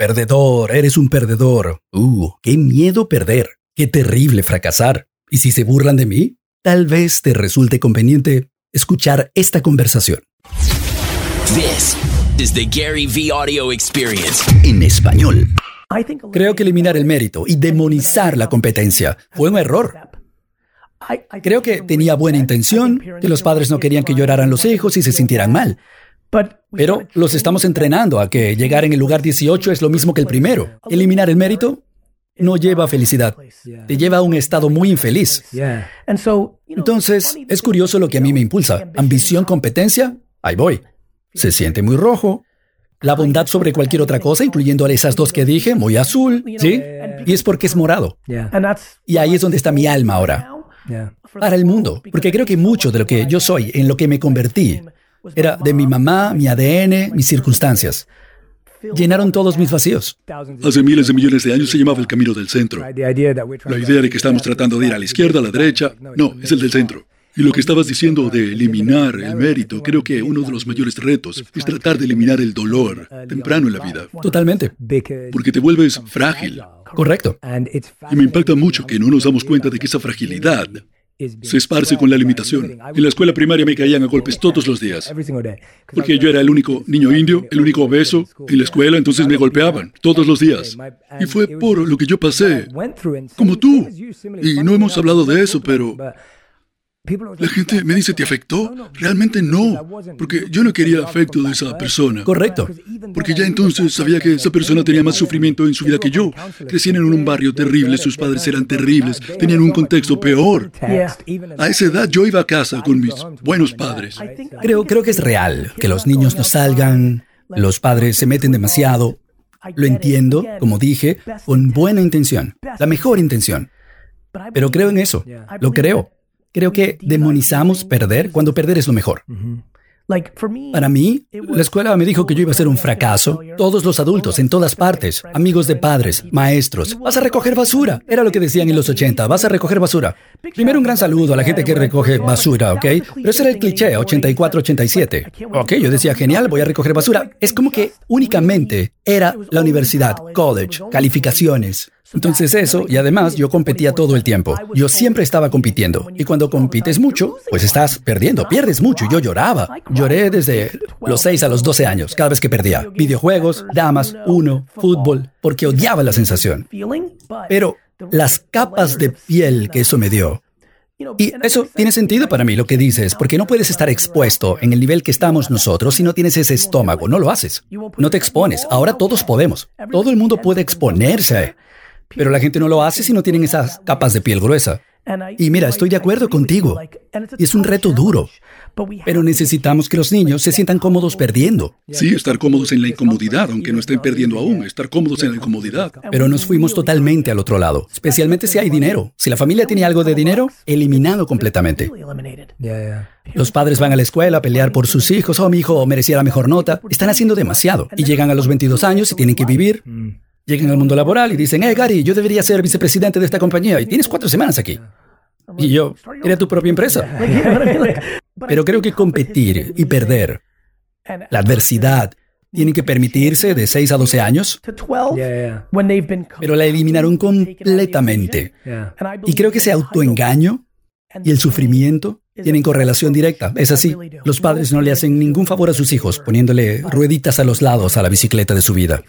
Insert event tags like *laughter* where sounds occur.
Perdedor, eres un perdedor. Uh, qué miedo perder. Qué terrible fracasar. ¿Y si se burlan de mí? Tal vez te resulte conveniente escuchar esta conversación. This is the Gary V Audio Experience. En español. Creo que eliminar el mérito y demonizar la competencia fue un error. Creo que tenía buena intención, que los padres no querían que lloraran los hijos y se sintieran mal. Pero los estamos entrenando a que llegar en el lugar 18 es lo mismo que el primero. Eliminar el mérito no lleva a felicidad, te lleva a un estado muy infeliz. Entonces, es curioso lo que a mí me impulsa. Ambición, competencia, ahí voy. Se siente muy rojo. La bondad sobre cualquier otra cosa, incluyendo a esas dos que dije, muy azul, ¿sí? Y es porque es morado. Y ahí es donde está mi alma ahora. Para el mundo, porque creo que mucho de lo que yo soy, en lo que me convertí, era de mi mamá, mi ADN, mis circunstancias. Llenaron todos mis vacíos. Hace miles de millones de años se llamaba el camino del centro. La idea de que estamos tratando de ir a la izquierda, a la derecha, no, es el del centro. Y lo que estabas diciendo de eliminar el mérito, creo que uno de los mayores retos es tratar de eliminar el dolor temprano en la vida. Totalmente. Porque te vuelves frágil. Correcto. Y me impacta mucho que no nos damos cuenta de que esa fragilidad se esparce con la limitación. En la escuela primaria me caían a golpes todos los días. Porque yo era el único niño indio, el único obeso en la escuela, entonces me golpeaban todos los días. Y fue por lo que yo pasé, como tú. Y no hemos hablado de eso, pero la gente me dice, ¿te afectó? Realmente no, porque yo no quería el afecto de esa persona. Correcto. Porque ya entonces sabía que esa persona tenía más sufrimiento en su vida que yo. Crecían en un barrio terrible, sus padres eran terribles, tenían un contexto peor. A esa edad yo iba a casa con mis buenos padres. Creo, creo que es real que los niños no salgan, los padres se meten demasiado. Lo entiendo, como dije, con buena intención, la mejor intención. Pero creo en eso, lo creo. Creo que demonizamos perder cuando perder es lo mejor. Para mí, la escuela me dijo que yo iba a ser un fracaso. Todos los adultos, en todas partes, amigos de padres, maestros, vas a recoger basura. Era lo que decían en los 80, vas a recoger basura. Primero un gran saludo a la gente que recoge basura, ¿ok? Pero ese era el cliché, 84-87. Ok, yo decía, genial, voy a recoger basura. Es como que únicamente era la universidad, college, calificaciones. Entonces eso, y además yo competía todo el tiempo. Yo siempre estaba compitiendo. Y cuando compites mucho, pues estás perdiendo, pierdes mucho. Yo lloraba. Lloré desde los 6 a los 12 años, cada vez que perdía. Videojuegos, damas, uno, fútbol, porque odiaba la sensación. Pero las capas de piel que eso me dio, y eso tiene sentido para mí lo que dices, porque no puedes estar expuesto en el nivel que estamos nosotros si no tienes ese estómago, no lo haces. No te expones. Ahora todos podemos. Todo el mundo puede exponerse. Pero la gente no lo hace si no tienen esas capas de piel gruesa. Y mira, estoy de acuerdo contigo. Y es un reto duro. Pero necesitamos que los niños se sientan cómodos perdiendo. Sí, estar cómodos en la incomodidad, aunque no estén perdiendo aún, estar cómodos en la incomodidad. Pero nos fuimos totalmente al otro lado, especialmente si hay dinero. Si la familia tiene algo de dinero, eliminado completamente. Los padres van a la escuela a pelear por sus hijos, oh, mi hijo merecía la mejor nota. Están haciendo demasiado. Y llegan a los 22 años y tienen que vivir. Llegan al mundo laboral y dicen, hey Gary, yo debería ser vicepresidente de esta compañía y tienes cuatro semanas aquí. Y yo, era tu propia empresa. *laughs* Pero creo que competir y perder, la adversidad, tienen que permitirse de 6 a 12 años. Pero la eliminaron completamente. Y creo que ese autoengaño y el sufrimiento tienen correlación directa. Es así. Los padres no le hacen ningún favor a sus hijos poniéndole rueditas a los lados a la bicicleta de su vida.